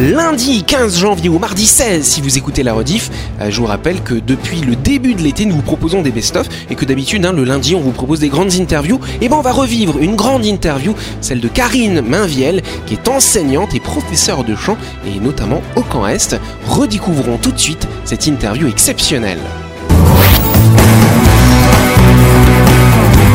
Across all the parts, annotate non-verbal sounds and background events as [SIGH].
Lundi 15 janvier ou mardi 16, si vous écoutez la rediff, euh, je vous rappelle que depuis le début de l'été, nous vous proposons des best-of et que d'habitude, hein, le lundi, on vous propose des grandes interviews. Et ben, on va revivre une grande interview, celle de Karine Mainviel, qui est enseignante et professeure de chant, et notamment au Camp Est. Redécouvrons tout de suite cette interview exceptionnelle.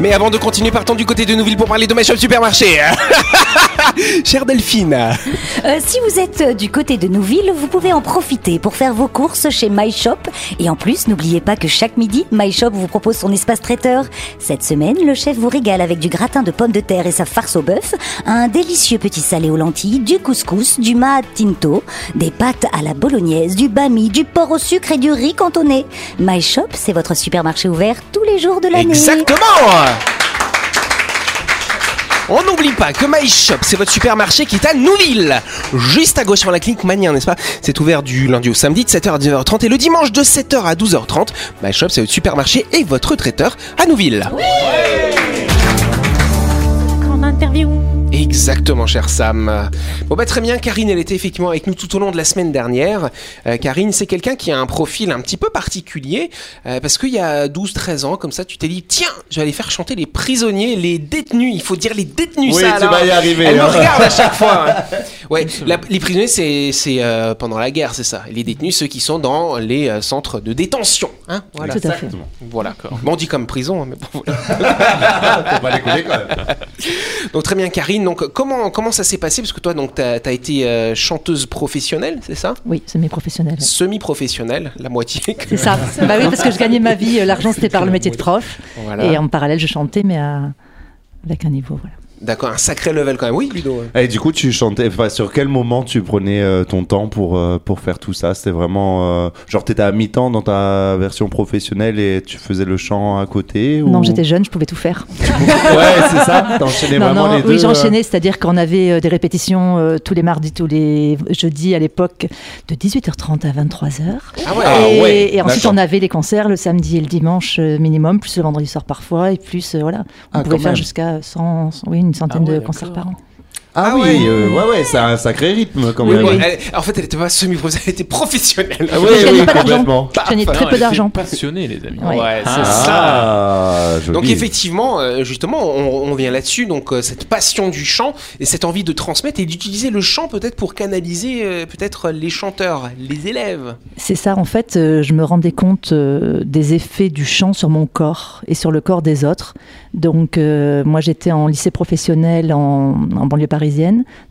Mais avant de continuer, partons du côté de Nouville pour parler de My Shop Supermarché. [LAUGHS] Chère Delphine. Euh, si vous êtes du côté de Nouville, vous pouvez en profiter pour faire vos courses chez MyShop. Et en plus, n'oubliez pas que chaque midi, MyShop vous propose son espace traiteur. Cette semaine, le chef vous régale avec du gratin de pommes de terre et sa farce au bœuf, un délicieux petit salé aux lentilles, du couscous, du maat tinto, des pâtes à la bolognaise, du bami, du porc au sucre et du riz cantonné. MyShop, c'est votre supermarché ouvert tous les jours de l'année. Exactement on n'oublie pas que My Shop, c'est votre supermarché qui est à Nouville, juste à gauche sur la clinique Mania, n'est-ce pas? C'est ouvert du lundi au samedi de 7h à 10h30 et le dimanche de 7h à 12h30. My Shop, c'est votre supermarché et votre traiteur à Nouville. Grande interview. Exactement, cher Sam. Bon, bah, très bien. Karine, elle était effectivement avec nous tout au long de la semaine dernière. Euh, Karine, c'est quelqu'un qui a un profil un petit peu particulier euh, parce qu'il y a 12-13 ans, comme ça, tu t'es dit tiens, je vais aller faire chanter les prisonniers, les détenus. Il faut dire les détenus, Oui, ça. tu alors. vas y arriver, Elle me hein. regarde à chaque fois. hein. [LAUGHS] Ouais, la- les prisonniers, c'est c'est, euh, pendant la guerre, c'est ça. Les détenus, ceux qui sont dans les euh, centres de détention. Hein voilà. Tout à fait. Voilà. Bon, on dit comme prison, hein, mais bon, voilà. [LAUGHS] Faut pas déconner quand même. Donc très bien Karine, donc comment, comment ça s'est passé? Parce que toi donc t'as as été euh, chanteuse professionnelle, c'est ça? Oui, ouais. Semi-professionnelle, la moitié. [LAUGHS] C'est ça. bah oui, parce que je gagnais ma vie, euh, l'argent c'était par le [LAUGHS] métier de prof. Voilà. Et en parallèle, je chantais, mais à- avec un niveau. Voilà. D'accord, un sacré level quand même. Oui Ludo. Et du coup, tu chantais. Enfin, sur quel moment tu prenais euh, ton temps pour euh, pour faire tout ça? C'était vraiment euh, genre t'étais à mi-temps dans ta version professionnelle et tu faisais le chant à côté ou... Non, j'étais jeune, je pouvais tout faire. [LAUGHS] Ouais, c'est ça. T'enchaînais vraiment non, les deux. oui, euh, j'enchaînais, c'est-à-dire qu'on avait euh, des répétitions euh, tous les mardis, tous les jeudis à l'époque, de 18h30 à 23h. Ah ouais. Ah et, ouais, et ensuite, on avait les concerts le samedi et le dimanche euh, minimum, plus le vendredi soir parfois, et plus, euh, voilà. On Ah, pouvait faire jusqu'à 100, oui, une centaine Ah ouais, de concerts par an. Ah, Ah oui, ouais. euh, ouais, ouais, c'est un sacré rythme quand Oui, même. oui, elle- en fait, elle était pas semi-professionnelle, elle était professionnelle. Ah oui, Je gagnais oui, pas d'argent. complètement. Je gagnais très Non, peu elle était d'argent. passionnée, les amis. Ouais. Ouais, c'est Ah. ça. Ah, joli. Donc effectivement, euh, justement, on, on vient là-dessus, donc euh, cette passion du chant et cette envie de transmettre et d'utiliser le chant peut-être pour canaliser peut-être les chanteurs, les élèves. C'est ça, en fait, je me rendais compte des effets du chant sur mon corps et sur le corps des autres. Donc, euh, moi, j'étais en lycée professionnel en, en banlieue parisienne,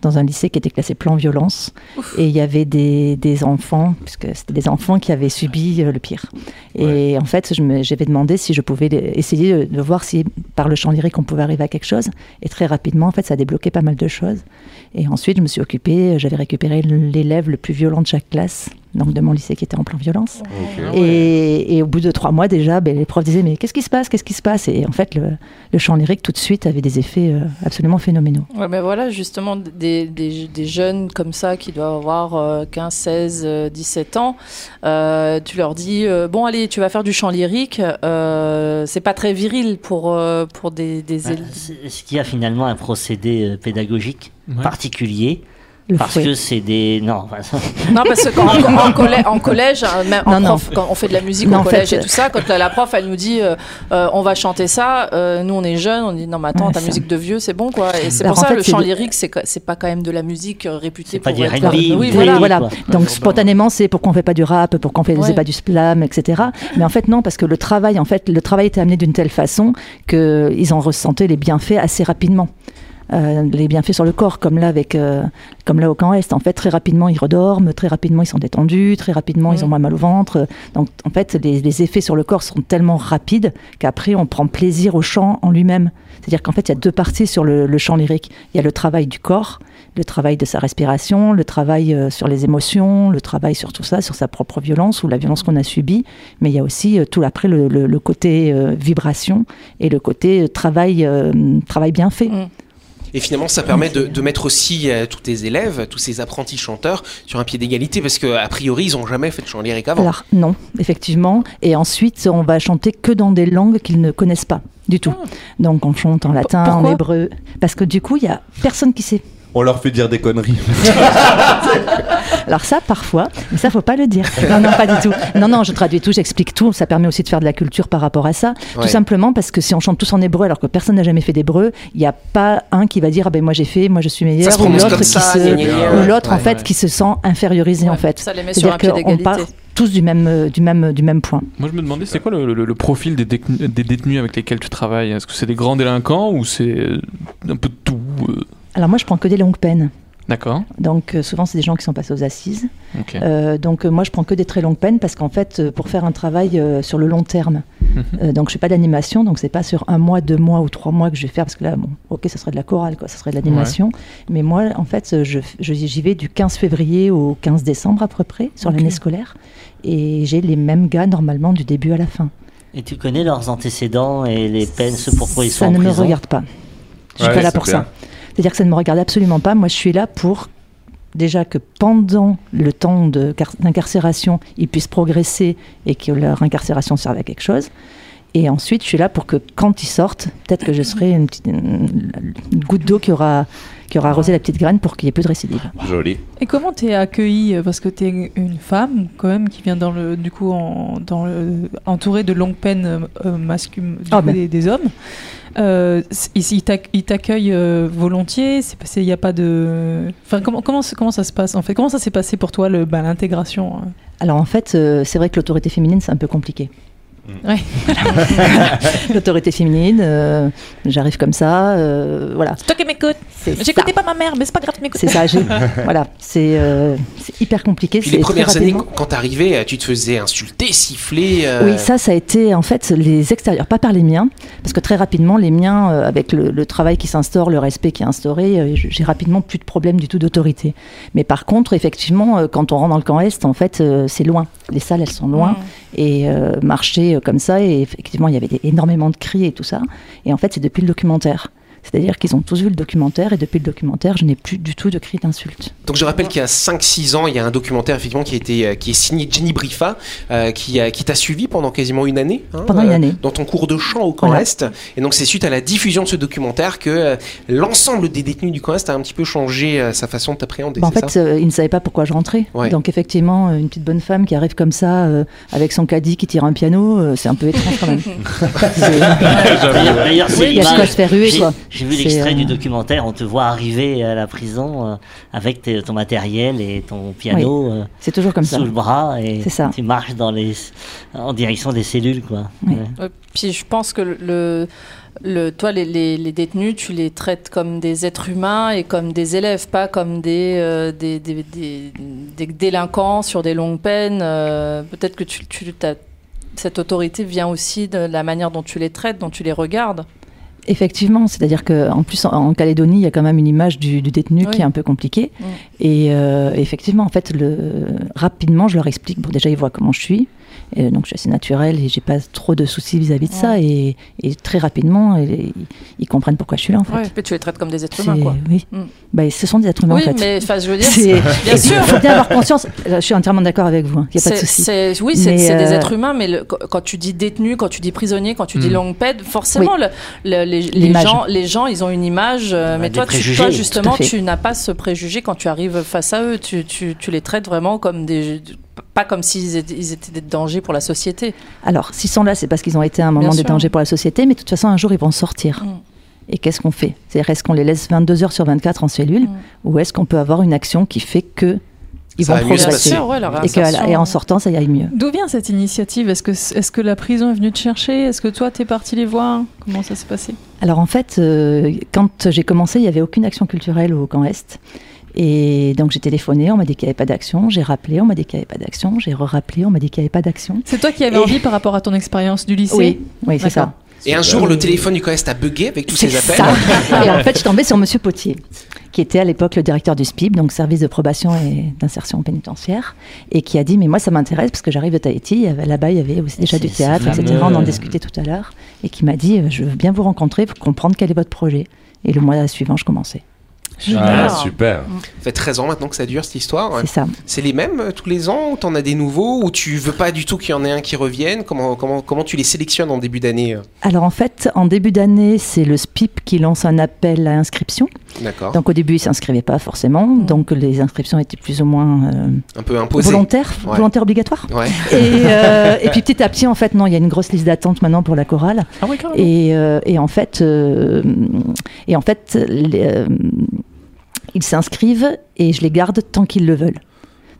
dans un lycée qui était classé plan violence. Et il y avait des, des enfants, puisque c'était des enfants qui avaient subi euh, le pire. Et en fait, j'avais demandé si je pouvais essayer de, de voir si, par le chant lyrique, on pouvait arriver à quelque chose. Et très rapidement, en fait, ça a débloqué pas mal de choses. Et ensuite, je me suis occupée, j'avais récupéré l'élève le plus violent de chaque classe, donc de mon lycée qui était en plan violence. Ok. Et, et au bout de trois mois déjà, ben, les profs disaient mais qu'est-ce qui se passe, qu'est-ce qui se passe? Et en fait, le, le chant lyrique tout de suite avait des effets euh, absolument phénoménaux. Ouais, mais voilà, justement, des, des, des jeunes comme ça qui doivent avoir euh, 15, 16, euh, 17 ans, euh, tu leur dis euh, Bon, allez, tu vas faire du chant lyrique. euh, c'est pas très viril pour, euh, pour des, des Ouais, élèves. qu'il y a finalement un procédé pédagogique Ouais. particulier Le Parce fouet. que c'est des. Non, enfin, ça- [LAUGHS] Non, parce que quand, en, en collè- [LAUGHS] en collège, hein, même en Non, prof, quand on fait de la musique Non, au en collège fait, et tout ça, quand la, la prof elle nous dit euh, euh, on va chanter ça, euh, nous on est jeunes, on dit non mais attends Ouais, ta ça. musique de vieux c'est bon quoi. Et c'est Alors, pour ça fait, le c'est chant lyrique c'est c'est pas quand même de la musique euh, réputée C'est pas pour du être- Oui ou Oui, voilà. voilà. Donc spontanément, c'est pourquoi on fait pas du rap, pourquoi on fait, Ouais. faisait pas du slam, etc. Mais en fait non, parce que le travail, en fait, le travail était amené d'une telle façon que ils en ressentaient les bienfaits assez rapidement. Euh, les bienfaits sur le corps, comme là avec, euh, comme là au camp Est. En fait, très rapidement, ils redorment, très rapidement, ils sont détendus, très rapidement, ils ont moins mal au ventre. Donc, en fait, les, les effets sur le corps sont tellement rapides qu'après, on prend plaisir au chant en lui-même. C'est-à-dire qu'en fait, il y a deux parties sur le, le chant lyrique. Il y a le travail du corps, le travail de sa respiration, le travail euh, sur les émotions, le travail sur tout ça, sur sa propre violence ou la violence qu'on a subie. Mais il y a aussi euh, tout après le, le- le côté euh, vibration et le côté travail, travail bien fait. Mm. Et finalement, ça permet de, de mettre aussi euh, tous tes élèves, tous ces apprentis chanteurs sur un pied d'égalité parce que a priori, ils ont jamais fait de chant lyrique avant. Alors non, effectivement. Et ensuite, on va chanter que dans des langues qu'ils ne connaissent pas du tout. Donc on chante en latin, en pourquoi? hébreu, parce que du coup, il y a personne qui sait. On leur fait dire des conneries. [LAUGHS] Alors ça, parfois, mais ça, faut pas le dire. Non, non, pas du tout. Non, non, je traduis tout, j'explique tout. Ça permet aussi de faire de la culture par rapport à ça. Ouais. Tout simplement parce que si on chante tous en hébreu alors que personne n'a jamais fait d'hébreu, il n'y a pas un qui va dire ah ben moi j'ai fait, moi je suis meilleur, ou l'autre qui ça, se, ou l'autre en fait ouais. qui se sent infériorisé en fait. Ça les met sur un pied part tous du même, euh, du même, du même point. Moi, je me demandais, c'est quoi le, le- le profil des, détenus- des détenus avec lesquels tu travailles? Est-ce que c'est des grands délinquants ou c'est euh, un peu de tout euh, Alors moi, je prends que des longues peines. D'accord. Donc euh, souvent, c'est des gens qui sont passés aux assises. Ok. Euh, donc euh, moi, je prends que des très longues peines parce qu'en fait, euh, pour faire un travail euh, sur le long terme, Mhm. euh, donc je fais pas d'animation, donc c'est pas sur un mois, deux mois ou trois mois que je vais faire parce que là, bon, ok, ça serait de la chorale, quoi, ça serait de l'animation. Mais moi, en fait, je, je- j'y vais du 15 février au 15 décembre à peu près sur l'année scolaire, et j'ai les mêmes gars normalement du début à la fin. Et tu connais leurs antécédents et les peines, ce pourquoi ils sont ça en ne me prison? regarde pas. Je suis Ouais, pas là pour ça. C'est-à-dire que ça ne me regarde absolument pas. Moi, je suis là pour déjà que pendant le temps d'incarcération, ils puissent progresser et que leur incarcération serve à quelque chose. Et ensuite, je suis là pour que quand ils sortent, peut-être que je serai une- une goutte d'eau qui aura, qui aura arrosé la petite graine pour qu'il n'y ait plus de récidive. Joli. Et comment t'es accueillie euh, Parce que t'es une femme, quand même, qui vient dans le, du coup, en, dans le, entourée de longues peines euh, masculines du Ah ben. des, des hommes. Euh, ils t'ac- ils t'accueillent euh, volontiers. C'est passé, il n'y a pas de. Enfin, comment, comment, comment ça se passe en fait? Comment ça s'est passé pour toi le, bah, l'intégration euh Alors en fait, euh, c'est vrai que l'autorité féminine, c'est un peu compliqué. Ouais. [LAUGHS] l'autorité féminine, euh, j'arrive comme ça, euh, voilà. C'est toi qui m'écoutes. J'écoutais pas ma mère, mais c'est pas grave, m'écoutes. C'est ça, j'ai- [LAUGHS] voilà, c'est euh, c'est hyper compliqué. Puis les premières années, quand t'arrivais, tu te faisais insulter, siffler. euh, Oui, ça, ça a été en fait les extérieurs, pas par les miens, parce que très rapidement, les miens, euh, avec le, le travail qui s'instaure, le respect qui est instauré, euh, j'ai rapidement plus de problème du tout d'autorité. Mais par contre, effectivement, euh, quand on rentre dans le camp Est, en fait, euh, c'est loin. Les salles, elles sont loin. Et euh, marcher euh, comme ça, et effectivement, il y avait énormément de cris et tout ça. Et en fait, c'est depuis le documentaire. C'est-à-dire qu'ils ont tous vu le documentaire, et depuis le documentaire, je n'ai plus du tout de cris d'insultes. Donc je rappelle qu'il y a 5-6 ans, il y a un documentaire effectivement qui a été euh, qui est signé Jenny Brifa, euh, qui, a- qui t'a suivi pendant quasiment une année. hein, Pendant une euh, année. Dans ton cours de chant au camp Voilà. Est. Et donc c'est suite à la diffusion de ce documentaire que euh, l'ensemble des détenus du camp Est a un petit peu changé euh, sa façon de t'appréhender. Bah, en fait, ça euh, ils ne savaient pas pourquoi je rentrais. Ouais. Donc effectivement, une petite bonne femme qui arrive comme ça, euh, avec son caddie qui tire un piano, euh, c'est un peu étrange quand même. [LAUGHS] [LAUGHS] Il y a de quoi se faire ruer, quoi. J'ai vu l'extrait euh, du documentaire, on te voit arriver à la prison euh, avec ton matériel et ton piano euh, C'est toujours comme ça. sous le bras et ça. tu marches dans les, en direction des cellules. Quoi. Oui. Ouais. Ouais, Puis je pense que le, le, toi, les, les, les détenus, tu les traites comme des êtres humains et comme des élèves, pas comme des, euh, des, des, des- des délinquants sur des longues peines. Euh, Peut-être que tu, tu cette autorité vient aussi de la manière dont tu les traites, dont tu les regardes. Effectivement, c'est-à-dire qu'en plus en, en Calédonie, il y a quand même une image du, du détenu Oui. qui est un peu compliquée. Et euh, effectivement, en fait, le, rapidement, je leur explique. Bon, déjà, ils voient comment je suis. Et donc, je suis assez naturelle et j'ai pas trop de soucis vis-à-vis de ça. Et, et très rapidement, ils, ils comprennent pourquoi je suis là, en fait. Puis tu les traites comme des êtres humains, quoi. Oui. Mm. Bah, ce sont des êtres humains, Oui, en fait. mais enfin, je veux dire, [LAUGHS] bien et sûr. Il faut bien avoir conscience. euh, Je suis entièrement d'accord avec vous. hein, Il n'y a pas de souci. Oui, c'est des euh, êtres humains, mais le- quand tu dis détenu, quand tu dis prisonnier, quand tu dis Mm. longue peine, forcément, le- le- les, les gens, les gens, ils ont une image. euh, mais toi, tu, toi, justement, tu n'as pas ce préjugé quand tu arrives face à eux. Tu, tu- tu les traites vraiment comme des. Pas comme s'ils étaient, ils étaient des dangers pour la société. Alors, s'ils sont là, c'est parce qu'ils ont été à un moment Bien des sûr. dangers pour la société, mais de toute façon, un jour, ils vont sortir. Mm. Et qu'est-ce qu'on fait? C'est-à-dire, est-ce qu'on les laisse 22 heures sur 24 en cellule, Mm. ou est-ce qu'on peut avoir une action qui fait que ils Ça vont progresser. ouais, et, que, réinsertion. et en sortant, ça y aille mieux. D'où vient cette initiative? Est-ce que, est que la prison est venue te chercher? Est-ce que toi, t'es parti les voir? Comment ça s'est passé? Alors en fait, euh, quand j'ai commencé, il n'y avait aucune action culturelle au camp Est. Et donc j'ai téléphoné, on m'a dit qu'il n'y avait pas d'action, j'ai rappelé, on m'a dit qu'il n'y avait pas d'action, j'ai re-rappelé, on m'a dit qu'il n'y avait pas d'action. C'est toi qui avais Et- envie par rapport à ton expérience du lycée? Oui, oui, c'est ça. Et un jour, le téléphone du COEST a bugué avec tous ces appels. ça. [LAUGHS] Et en fait, je suis tombée sur Monsieur Potier, qui était à l'époque le directeur du SPIB, donc service de probation et d'insertion pénitentiaire, et qui a dit mais moi ça m'intéresse parce que j'arrive de Tahiti, là-bas il y avait aussi déjà du théâtre, etc. fameux, On en euh, discutait tout à l'heure, et qui m'a dit euh, je veux bien vous rencontrer pour comprendre quel est votre projet. Et le mois suivant, je commençais. Ah, super. Ça fait 13 ans maintenant que ça dure cette histoire. C'est ça. C'est les mêmes euh, tous les ans ou t'en as des nouveaux ou tu veux pas du tout qu'il y en ait un qui revienne? Comment, comment, comment tu les sélectionnes en début d'année euh? Alors en fait, en début d'année, c'est le SPIP qui lance un appel à inscription. D'accord. Donc au début, ils ne s'inscrivaient pas forcément, Mm. donc les inscriptions étaient plus ou moins euh, Un peu imposé. volontaires, Ouais. volontaires obligatoires. Ouais. Et, [LAUGHS] euh, et puis petit à petit, en fait, non, il y a une grosse liste d'attente maintenant pour la chorale. Ah oui. Et, euh, et en fait, euh, et en fait les, euh, ils s'inscrivent et je les garde tant qu'ils le veulent.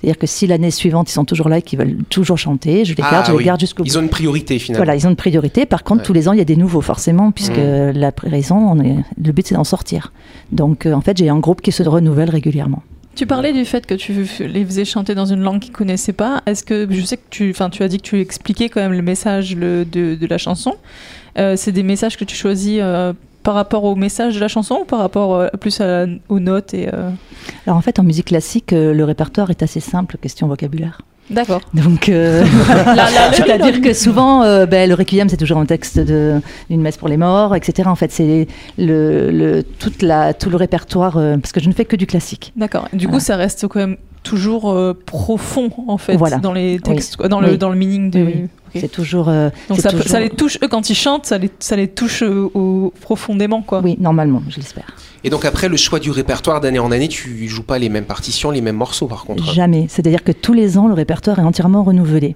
C'est-à-dire que si l'année suivante, ils sont toujours là et qu'ils veulent toujours chanter, je les Ah, garde, je oui. les garde jusqu'au bout. Ils ont une priorité finalement. Voilà, ils ont une priorité. Par contre, Ouais. tous les ans, il y a des nouveaux, forcément, puisque Mm. la raison, on est, le but, c'est d'en sortir. Donc, euh, en fait, j'ai un groupe qui se renouvelle régulièrement. Tu parlais du fait que tu les faisais chanter dans une langue qu'ils connaissaient pas. Est-ce que je sais que tu, enfin, tu as dit que tu expliquais quand même le message le- de, de la chanson. Euh, c'est des messages que tu choisis euh, par rapport au message de la chanson ou par rapport euh, plus à- aux notes et. euh, Alors, en fait, en musique classique, euh, le répertoire est assez simple, question vocabulaire. D'accord. Donc, c'est-à-dire que souvent, ben, le requiem, c'est toujours un texte d'une messe pour les morts, etc. En fait, c'est le, le- toute la, tout le répertoire, parce que je ne fais que du classique. D'accord. Du coup, ça reste quand même toujours euh, profond en fait Voilà. dans les textes, quoi, dans le Oui. dans le meaning. Oui. Ok. C'est toujours. euh, Donc ça, peut- toujours- ça les touche eux quand ils chantent, ça les ça les touche euh, au- profondément quoi. Oui, normalement, je l'espère. Et donc après le choix du répertoire d'année en année, tu joues pas les mêmes partitions, les mêmes morceaux par contre. Jamais. C'est-à-dire que tous les ans, le répertoire est entièrement renouvelé.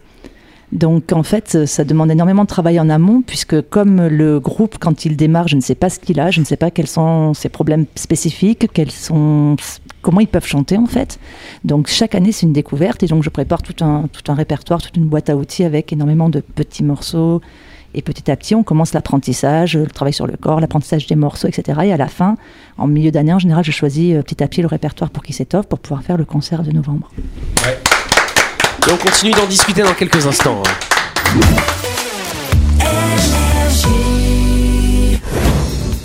Donc en fait, ça demande énormément de travail en amont, puisque comme le groupe, quand il démarre, je ne sais pas ce qu'il a, je ne sais pas quels sont ses problèmes spécifiques, quels sont, comment ils peuvent chanter en fait. Donc chaque année, c'est une découverte, et donc je prépare tout un, tout un répertoire, toute une boîte à outils avec énormément de petits morceaux. Et petit à petit, on commence l'apprentissage, le travail sur le corps, l'apprentissage des morceaux, etc. Et à la fin, en milieu d'année, en général, je choisis euh, petit à petit le répertoire pour qu'il s'étoffe, pour pouvoir faire le concert de novembre. Et on continue d'en discuter dans quelques instants.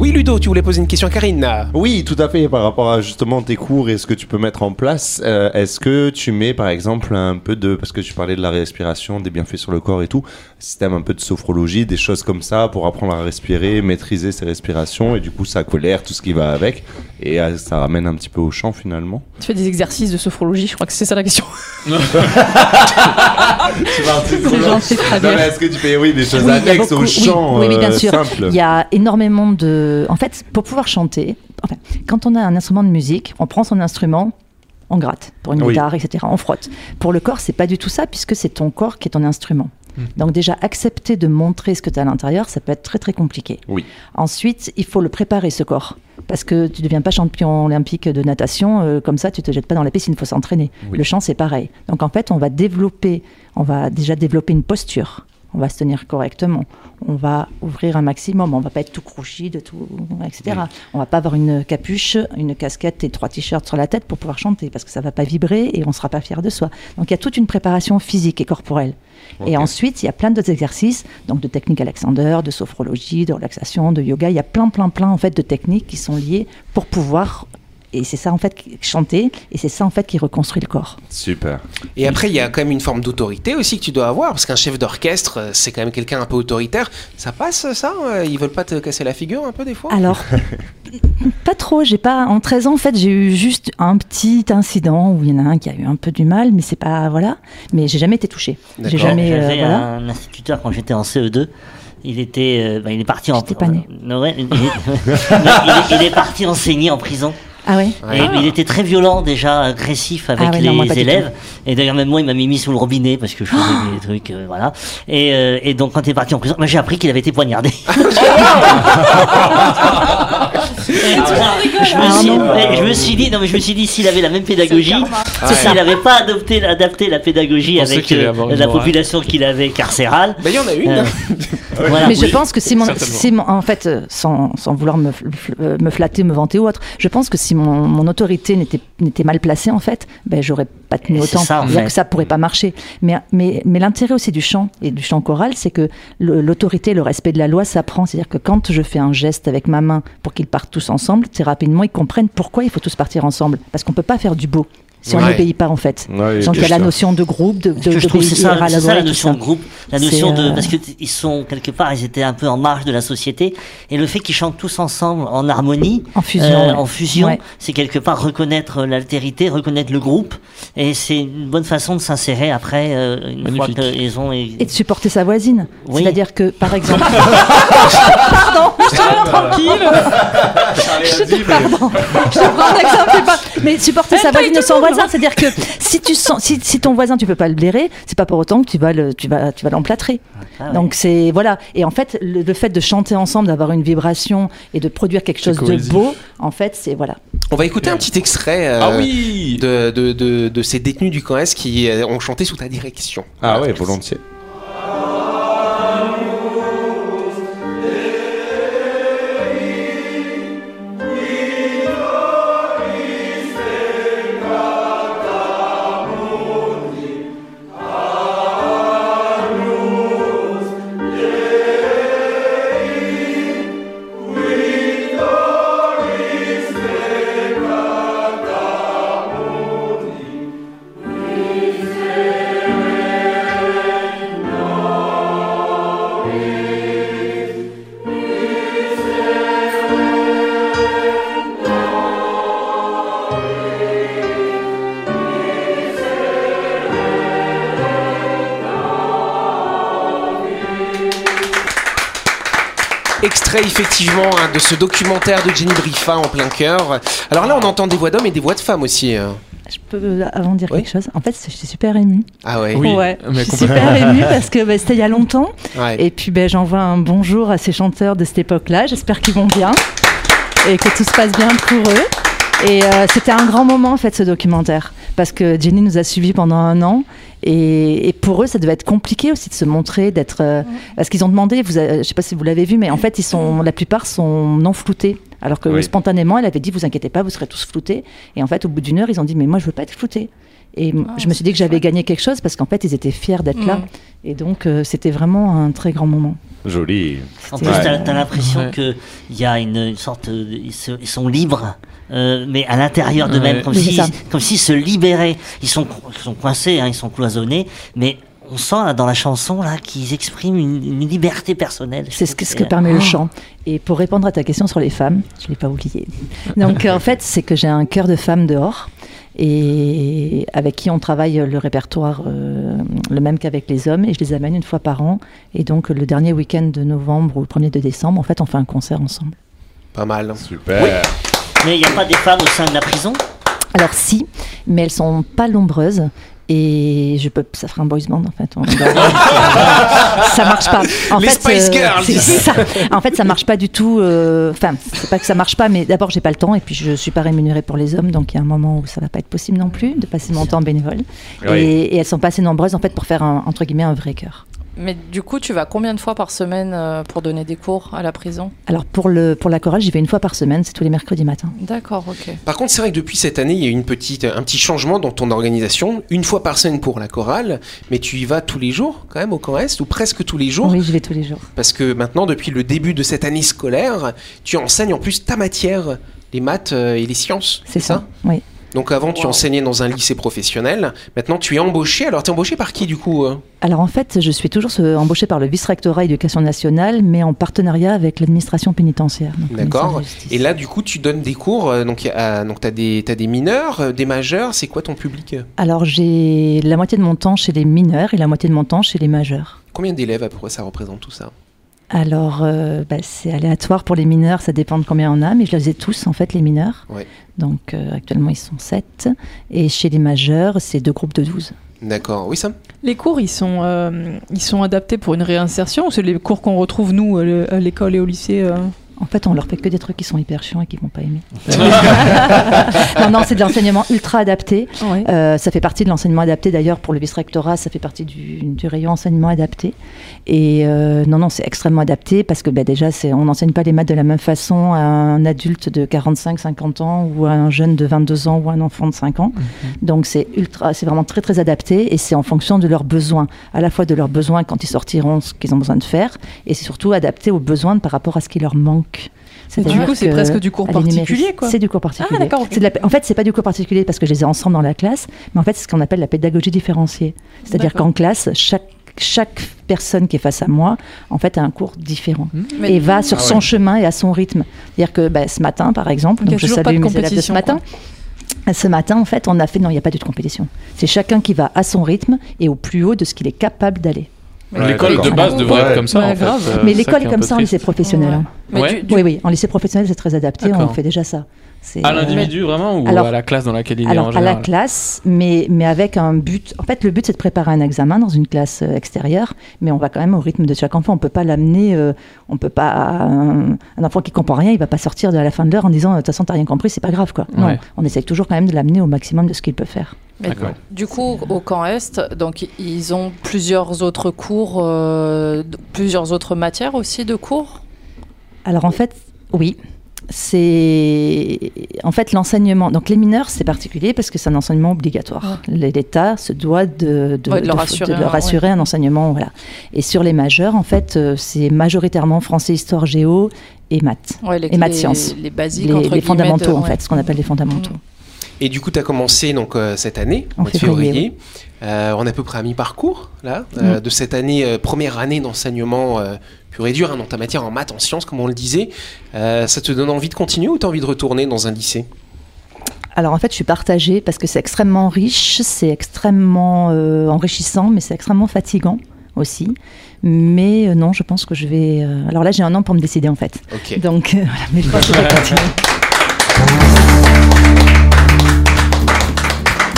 Oui Ludo, tu voulais poser une question à Karine. Oui, tout à fait. Par rapport à justement tes cours et ce que tu peux mettre en place, euh, est-ce que tu mets par exemple un peu de, parce que tu parlais de la respiration, des bienfaits sur le corps et tout, système un peu de sophrologie, des choses comme ça pour apprendre à respirer, maîtriser ses respirations et du coup ça colère tout ce qui va avec et euh, ça ramène un petit peu au chant finalement. Tu fais des exercices de sophrologie, je crois que c'est ça la question. [LAUGHS] C'est parti est-ce que tu fais oui des choses Oui, annexes beaucoup- au chant oui, oui, bien euh, sûr. simple Il y a énormément de. En fait, pour pouvoir chanter, enfin, quand on a un instrument de musique, on prend son instrument, on gratte pour une Oui. guitare, etc. On frotte. Pour le corps, c'est pas du tout ça, puisque c'est ton corps qui est ton instrument. Hmm. Donc déjà, accepter de montrer ce que tu as à l'intérieur, ça peut être très très compliqué. Oui. Ensuite, il faut le préparer ce corps. Parce que tu ne deviens pas champion olympique de natation, euh, comme ça tu te jettes pas dans la piscine, il faut s'entraîner. Oui. Le chant, c'est pareil. Donc en fait, on va développer, on va déjà développer une posture. On va se tenir correctement. On va ouvrir un maximum. On va pas être tout crouchi, de tout, etc. On va pas avoir une capuche, une casquette et trois t-shirts sur la tête pour pouvoir chanter parce que ça va pas vibrer et on sera pas fier de soi. Donc il y a toute une préparation physique et corporelle. Et ensuite, il y a plein d'autres exercices, donc de techniques Alexander, de sophrologie, de relaxation, de yoga. Il y a plein, plein, plein en fait de techniques qui sont liées pour pouvoir et c'est ça en fait qui- chanter et c'est ça en fait qui reconstruit le corps. Super. Et après, il y a quand même une forme d'autorité aussi que tu dois avoir, parce qu'un chef d'orchestre, euh, c'est quand même quelqu'un un peu autoritaire. Ça passe, ça euh, Ils veulent pas te casser la figure un peu des fois? Alors, [LAUGHS] pas trop. J'ai pas. En 13 ans, en fait, j'ai eu juste un petit incident où il y en a un qui a eu un peu du mal, mais c'est pas voilà. Mais j'ai jamais été touchée. J'ai D'accord. jamais. euh, voilà. un instituteur quand j'étais en CE2. Il était, euh, bah, il est parti en. Pas née. Non, ouais, [LAUGHS] il, il est, il est parti enseigner en prison. Ah ouais. Et il était très violent déjà, agressif avec Ah ouais, les non, moi, élèves. Et d'ailleurs même moi il m'a mis sous le robinet parce que je faisais des [GASPS] trucs, euh, voilà. Et, euh, et donc quand il est parti en prison, j'ai appris qu'il avait été poignardé. [LAUGHS] Voilà, [LAUGHS] je, me suis, mais je me suis dit, non mais je me suis dit s'il avait la même pédagogie, s'il n'avait pas adopté, adapté la pédagogie avec euh, la population qu'il avait carcérale. Bah, il y en a une. [LAUGHS] voilà. Mais je pense que si mon, mon- en fait, euh, sans, sans vouloir me, euh, me flatter, me vanter ou autre, je pense que si mon, mon autorité n'était n'était mal placée, en fait, ben, j'aurais pas tenu Et c'est autant. ça, en C'est-à-dire fait. que ça pourrait pas marcher. Mais, mais, mais l'intérêt aussi du chant et du chant choral, c'est que l'autorité, le respect de la loi s'apprend. C'est-à-dire que quand je fais un geste avec ma main pour qu'ils partent tous ensemble, très rapidement, ils comprennent pourquoi il faut tous partir ensemble. Parce qu'on peut pas faire du beau si on Ouais. n'obéit pas, en fait. Ouais, Donc il y a la notion de groupe, de, de, je trouve c'est ça, à la notion ça. de groupe, la C'est, notion de euh, parce que ils sont quelque part, ils étaient un peu en marge de la société et le fait qu'ils chantent tous ensemble en harmonie, En fusion, euh, ouais. en fusion, Ouais. c'est quelque part reconnaître l'altérité, reconnaître le groupe et c'est une bonne façon de s'insérer après euh, une Magnifique. fois qu'ils ont et de supporter sa voisine. Oui. C'est-à-dire que, par [LAUGHS] exemple, je te pardon, je te prends un exemple, mais supporter sa voisine de c'est-à-dire que si tu sens, si, si ton voisin tu peux pas le blairer, c'est pas pour autant que tu vas le, tu vas, tu vas l'emplâtrer. Ah ouais. Donc c'est voilà, et en fait le, le fait de chanter ensemble, d'avoir une vibration et de produire quelque chose de beau, en fait c'est voilà. On va écouter un petit extrait euh, Ah oui de, de, de, de ces détenus du camp S qui euh, ont chanté sous ta direction. Ah ouais, volontiers. Extrait effectivement hein, de ce documentaire de Jenny Briffa en plein cœur. Alors là, on entend des voix d'hommes et des voix de femmes aussi. hein. Je peux euh, avant de dire Oui. quelque chose. En fait, je suis super émue. Ah ouais. Oui, ouais, mais je suis complètement. super émue parce que bah, c'était il y a longtemps. Ouais. Et puis ben, j'envoie un bonjour à ces chanteurs de cette époque-là. J'espère qu'ils vont bien et que tout se passe bien pour eux. Et euh, c'était un grand moment en fait ce documentaire parce que Jenny nous a suivis pendant un an et, et pour eux ça devait être compliqué aussi de se montrer, d'être euh, parce qu'ils ont demandé, vous, je sais pas si vous l'avez vu, mais en fait ils sont la plupart sont non floutés. Alors que Oui. spontanément, elle avait dit vous inquiétez pas, vous serez tous floutés. Et en fait, au bout d'une heure, ils ont dit mais moi je veux pas être flouté. Et Ah, je me suis dit que j'avais gagné quelque chose parce qu'en fait, ils étaient fiers d'être là. Mm. Et donc, euh, c'était vraiment un très grand moment. Joli. En plus, Ouais. t'as as, l'impression Ouais. qu'il y a une, une sorte. ils, se- ils sont libres, euh, mais à l'intérieur d'eux-mêmes, Ouais. comme s'ils s'ils se libéraient. Ils sont, ils sont coincés, hein, ils sont cloisonnés, mais on sent là, dans la chanson là qu'ils expriment une, une liberté personnelle. C'est ce que, ce que permet le chant. Et pour répondre à ta question sur les femmes, je ne l'ai pas oublié. [LAUGHS] Donc, euh, en fait, c'est que j'ai un cœur de femme dehors. Et avec qui on travaille le répertoire euh, le même qu'avec les hommes. Et je les amène une fois par an. Et donc, le dernier week-end de novembre ou le premier de décembre, en fait, on fait un concert ensemble. Pas mal. Super. Mais il n'y a pas des femmes au sein de la prison? Alors si, mais elles sont pas nombreuses. Et je peux, ça fera un boys band en fait. On- [LAUGHS] ça marche pas. En Les fait, Spice Girls. c'est ça. En fait, ça marche pas du tout. euh, Enfin, c'est pas que ça marche pas, mais d'abord, j'ai pas le temps et puis je suis pas rémunérée pour les hommes, donc il y a un moment où ça va pas être possible non plus de passer mon temps bénévole. Oui. Et, et elles sont pas assez nombreuses en fait pour faire un, entre guillemets un vrai cœur. Mais du coup, tu vas combien de fois par semaine euh, pour donner des cours à la prison? Alors pour le pour la chorale, j'y vais une fois par semaine, c'est tous les mercredis matins. D'accord, ok. Par contre, c'est vrai que depuis cette année, il y a eu une petite, un petit changement dans ton organisation. Une fois par semaine pour la chorale, mais tu y vas tous les jours quand même au camp Est, ou presque tous les jours? Oui, je vais tous les jours. Parce que maintenant, depuis le début de cette année scolaire, tu enseignes en plus ta matière les maths euh, et les sciences. C'est ça, oui. Donc avant, tu enseignais dans un lycée professionnel. Maintenant, tu es embauché. Alors, tu es embauché par qui du coup euh Alors en fait, je suis toujours euh, embauchée par le vice-rectorat éducation nationale, mais en partenariat avec l'administration pénitentiaire. D'accord. Et là, du coup, tu donnes des cours. euh, donc, tu as, des, mineurs, des majeurs. C'est quoi ton public? Alors j'ai la moitié de mon temps chez les mineurs et la moitié de mon temps chez les majeurs. Combien d'élèves à peu près ça représente tout ça? Alors euh, bah, c'est aléatoire pour les mineurs, ça dépend de combien on a, mais je les ai tous en fait les mineurs. Ouais. Donc euh, actuellement ils sont 7. Et chez les majeurs, c'est deux groupes de 12. D'accord. Oui, Sam? Les cours, ils sont, euh, ils sont adaptés pour une réinsertion ou c'est les cours qu'on retrouve, nous, à l'école et au lycée euh? En fait, on leur fait que des trucs qui sont hyper chiants et qu'ils vont pas aimer. [LAUGHS] non, non, c'est de l'enseignement ultra adapté. Euh, ça fait partie de l'enseignement adapté d'ailleurs pour le vice-rectorat, ça fait partie du, du rayon enseignement adapté. Et euh, non, non, c'est extrêmement adapté parce que ben, déjà, c'est, on n'enseigne pas les maths de la même façon à un adulte de 45-50 ans ou à un jeune de 22 ans ou à un enfant de 5 ans. Donc c'est ultra, c'est vraiment très très adapté et c'est en fonction de leurs besoins, à la fois de leurs besoins quand ils sortiront, ce qu'ils ont besoin de faire, et c'est surtout adapté aux besoins par rapport à ce qui leur manque. Du coup, c'est que presque du cours particulier, quoi. C'est du cours particulier. Ah, d'accord, en fait, c'est pas du cours particulier parce que je les ai ensemble dans la classe, mais en fait, c'est ce qu'on appelle la pédagogie différenciée. C'est-à-dire qu'en classe, chaque chaque personne qui est face à moi, en fait, a un cours différent Mais- et va sur Ah son ouais. chemin et à son rythme. C'est-à-dire que bah, ce matin, par exemple, Donc, donc je salue mes élèves de ce compétition, matin. Ce matin, en fait, on a fait non, il n'y a pas de compétition. C'est chacun qui va à son rythme et au plus haut de ce qu'il est capable d'aller. Ouais, L'école de base devrait Ouais. être comme ça. Ouais, en fait. grave. Euh, Mais l'école est un comme ça en lycée professionnel. hein. Du- du- Oui, oui, en lycée professionnel, c'est très adapté, on fait déjà ça. C'est, À euh, l'individu vraiment ou Alors- à la classe dans laquelle il est Alors, en à la général classe, mais, mais avec un but. En fait, le but, c'est de préparer un examen dans une classe euh, extérieure, mais on va quand même au rythme de chaque enfant. On peut pas l'amener. euh, on peut pas. Un, un enfant qui comprend rien, il va pas sortir de la fin de l'heure en disant De toute façon, t'as rien compris, c'est pas grave, quoi. Non, Ouais. on essaye toujours quand même de l'amener au maximum de ce qu'il peut faire. Du coup, au camp Est, donc ils ont plusieurs autres cours, euh, plusieurs autres matières aussi de cours? Alors, en fait, oui. C'est en fait l'enseignement. Donc les mineurs, c'est particulier parce que c'est un enseignement obligatoire. L'État se doit de, de, Ouais, de leur assurer de leur un- enseignement. Voilà. Et sur les majeurs, en fait, euh, c'est majoritairement français, histoire, géo et maths. Les, Et maths sciences. les basiques, Les, entre les fondamentaux, de- en fait, ce qu'on appelle les fondamentaux. Et du coup, tu as commencé donc, euh, cette année, En mois de février. Euh, on est à peu près à mi-parcours, là, euh, Mm. de cette année, première année d'enseignement pur et dur, hein, dans ta matière en maths, en sciences, comme on le disait. Ça te donne envie de continuer ou tu as envie de retourner dans un lycée? Alors en fait, je suis partagée parce que c'est extrêmement riche, c'est extrêmement enrichissant, mais c'est extrêmement fatigant aussi. Mais non, je pense que je vais. Alors là, j'ai un an pour me décider en fait. Ok. Donc [LAUGHS] voilà, mais je pense que je vais [LAUGHS] continuer.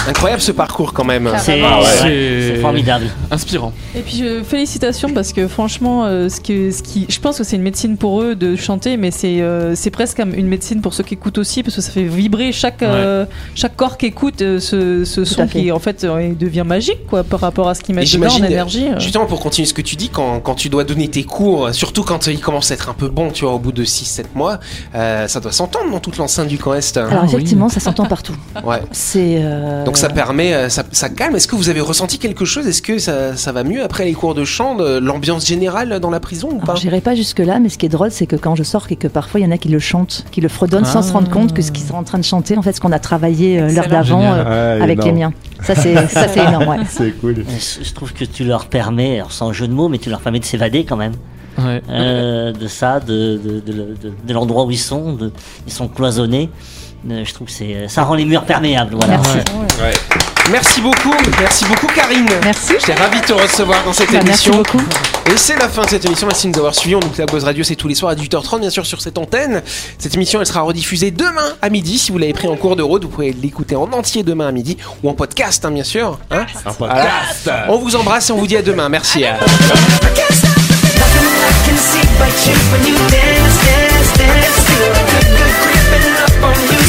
Incroyable ce parcours quand même. C'est Ah ouais. formidable. Inspirant. Et puis je, félicitations parce que franchement, euh, ce que, ce qui, je pense que c'est une médecine pour eux de chanter, mais c'est euh, c'est presque une médecine pour ceux qui écoutent aussi parce que ça fait vibrer chaque euh, chaque corps qui écoute euh, ce, ce son qui en fait euh, devient magique quoi par rapport à ce qu'ils Et mettent dedans en énergie. euh. justement pour continuer ce que tu dis, quand, quand tu dois donner tes cours, surtout quand ils commencent à être un peu bons, tu vois, au bout de 6-7 mois, euh, ça doit s'entendre dans toute l'enceinte du camp Est. Alors oui. effectivement, ça s'entend partout. Ouais. C'est. Donc ça permet, euh, ça, ça calme. Est-ce que vous avez ressenti quelque chose? Est-ce que ça, ça va mieux après les cours de chant, l'ambiance générale dans la prison ou pas? J'irai pas jusque là, mais ce qui est drôle, c'est que quand je sors et que parfois il y en a qui le chantent, qui le fredonnent sans Ah. se rendre compte que ce qu'ils sont en train de chanter, en fait, ce qu'on a travaillé euh, l'heure d'avant euh, Ouais, avec les miens. Ça c'est énorme. Ouais. [LAUGHS] C'est cool. Je je trouve que tu leur permets, alors sans jeu de mots, mais tu leur permets de s'évader quand même Ouais. euh, de ça, de, de, de, de- de l'endroit où ils sont. de- ils sont cloisonnés. Euh, je trouve que c'est, ça rend les murs perméables. Voilà. Merci. Ouais. Merci beaucoup, merci beaucoup Karine. Merci. J'étais ravi de te recevoir dans cette Bah, merci émission. beaucoup. Et c'est la fin de cette émission. Merci de nous avoir suivis. On nous la Buzz Radio, c'est tous les soirs à 18h30, bien sûr, sur cette antenne. Cette émission, elle sera rediffusée demain à midi. Si vous l'avez pris en cours de route, vous pouvez l'écouter en entier demain à midi ou en podcast, hein, bien sûr. Hein Voilà. On vous embrasse et on vous dit à demain. Merci. à-